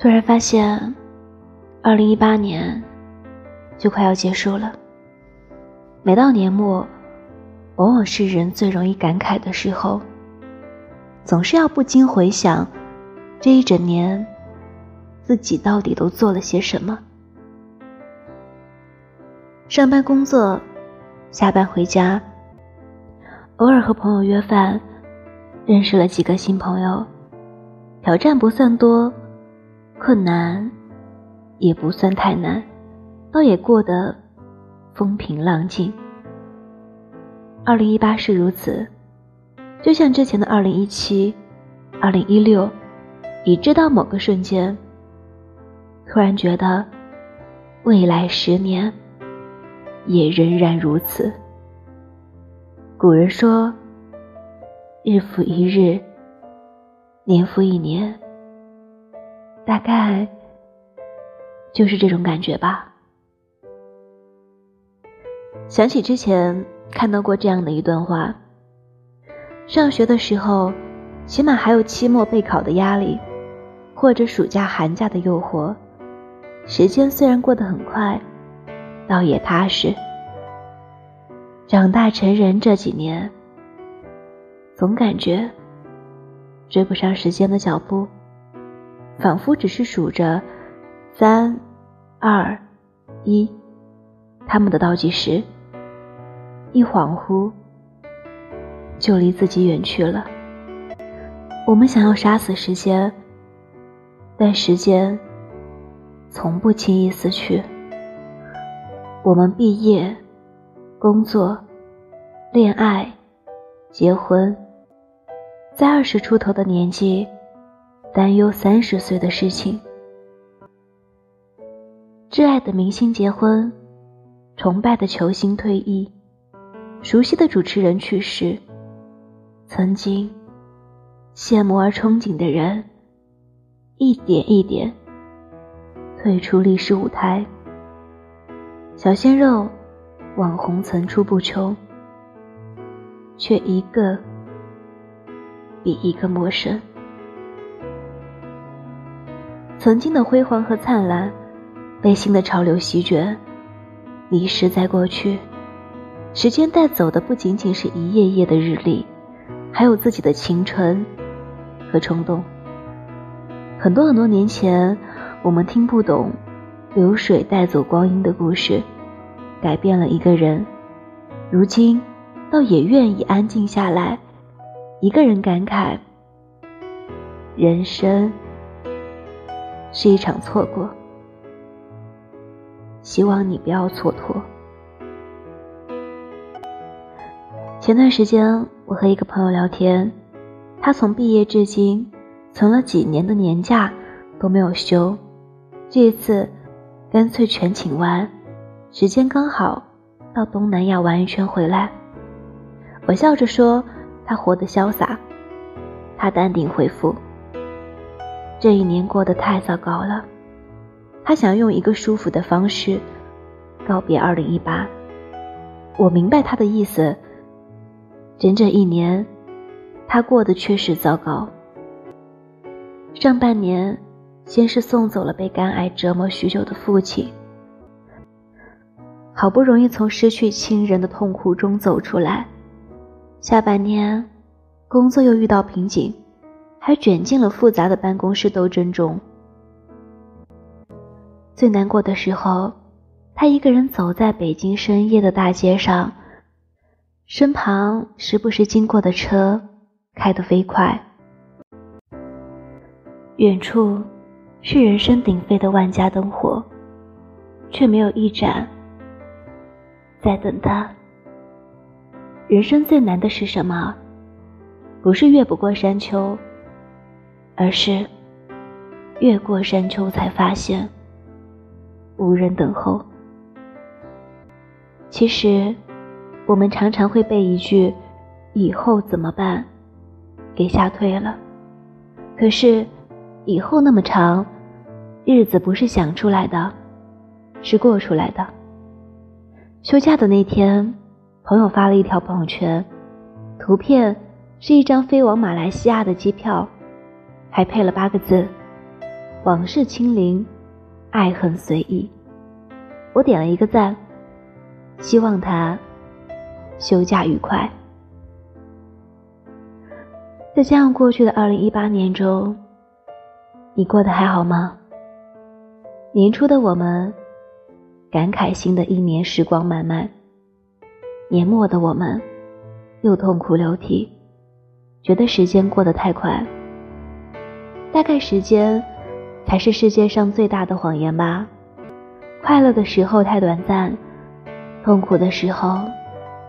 突然发现，二零一八年就快要结束了。每到年末，往往是人最容易感慨的时候，总是要不禁回想这一整年自己到底都做了些什么。上班工作，下班回家，偶尔和朋友约饭，认识了几个新朋友，挑战不算多。困难也不算太难，倒也过得风平浪静。二零一八是如此，就像之前的二零一七、二零一六，已知到某个瞬间，突然觉得未来十年也仍然如此。古人说：“日复一日，年复一年。”大概就是这种感觉吧。想起之前看到过这样的一段话：上学的时候，起码还有期末备考的压力，或者暑假寒假的诱惑，时间虽然过得很快，倒也踏实。长大成人这几年，总感觉追不上时间的脚步。仿佛只是数着三、二、一，他们的倒计时，一恍惚就离自己远去了。我们想要杀死时间，但时间从不轻易死去。我们毕业、工作、恋爱、结婚，在二十出头的年纪。担忧三十岁的事情，挚爱的明星结婚，崇拜的球星退役，熟悉的主持人去世，曾经羡慕而憧憬的人，一点一点退出历史舞台。小鲜肉、网红层出不穷，却一个比一个陌生。曾经的辉煌和灿烂，被新的潮流席卷，遗失在过去。时间带走的不仅仅是一页页的日历，还有自己的青春和冲动。很多很多年前，我们听不懂流水带走光阴的故事，改变了一个人。如今，倒也愿意安静下来，一个人感慨人生。是一场错过，希望你不要蹉跎。前段时间，我和一个朋友聊天，他从毕业至今存了几年的年假都没有休，这一次干脆全请完，时间刚好到东南亚玩一圈回来。我笑着说他活得潇洒，他淡定回复。这一年过得太糟糕了，他想用一个舒服的方式告别二零一八。我明白他的意思。整整一年，他过得确实糟糕。上半年，先是送走了被肝癌折磨许久的父亲，好不容易从失去亲人的痛苦中走出来。下半年，工作又遇到瓶颈。还卷进了复杂的办公室斗争中。最难过的时候，他一个人走在北京深夜的大街上，身旁时不时经过的车开得飞快，远处是人声鼎沸的万家灯火，却没有一盏在等他。人生最难的是什么？不是越不过山丘。而是越过山丘，才发现无人等候。其实，我们常常会被一句“以后怎么办”给吓退了。可是，以后那么长，日子不是想出来的，是过出来的。休假的那天，朋友发了一条朋友圈，图片是一张飞往马来西亚的机票。还配了八个字：“往事清零，爱恨随意。我点了一个赞，希望他休假愉快。在这样过去的二零一八年中，你过得还好吗？年初的我们感慨新的一年时光漫漫，年末的我们又痛哭流涕，觉得时间过得太快。大概时间才是世界上最大的谎言吧。快乐的时候太短暂，痛苦的时候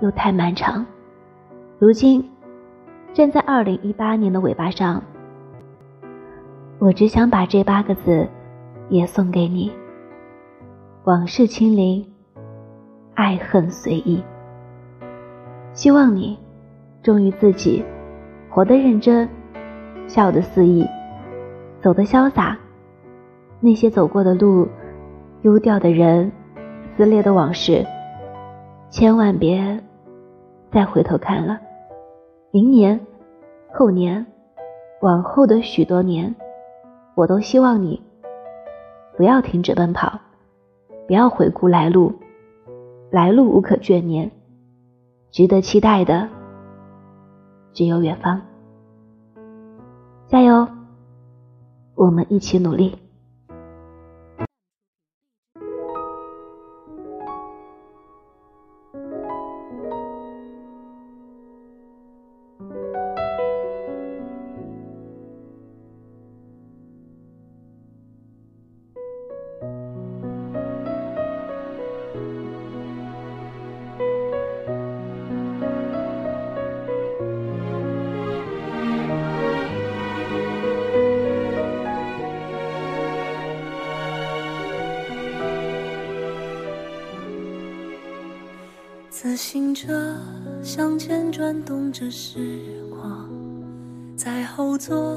又太漫长。如今站在二零一八年的尾巴上，我只想把这八个字也送给你：往事清零，爱恨随意。希望你忠于自己，活得认真，笑得肆意。走得潇洒，那些走过的路，丢掉的人，撕裂的往事，千万别再回头看了。明年、后年、往后的许多年，我都希望你不要停止奔跑，不要回顾来路，来路无可眷念，值得期待的只有远方。加油！我们一起努力。自行车向前转动着时光，在后座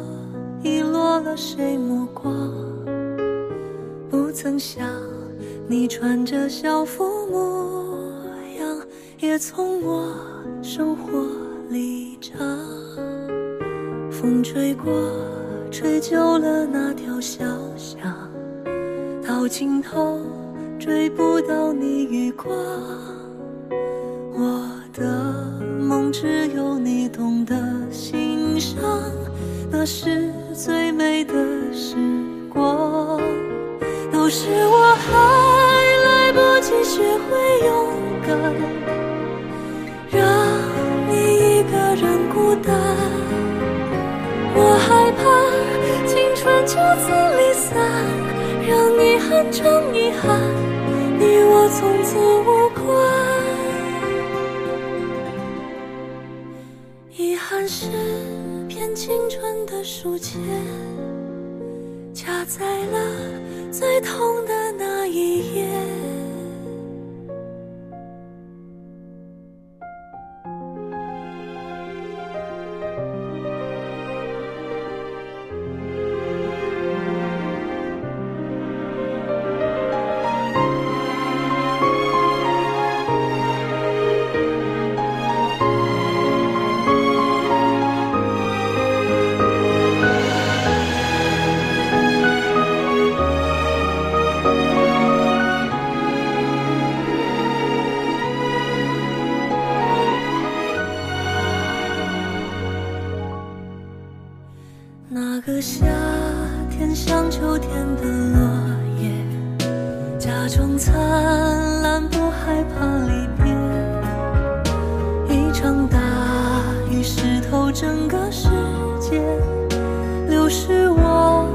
遗落了谁目光？不曾想你穿着校服模样，也从我生活里长。风吹过，吹旧了那条小巷，到尽头追不到你余光。那是最美的时光。都是我还来不及学会勇敢，让你一个人孤单。我害怕青春就此离散，让遗憾成遗憾，你我从此无关。遗憾是青春的书签，夹在了最痛的那一页。假装灿烂，不害怕离别。一场大雨湿透整个世界，流失我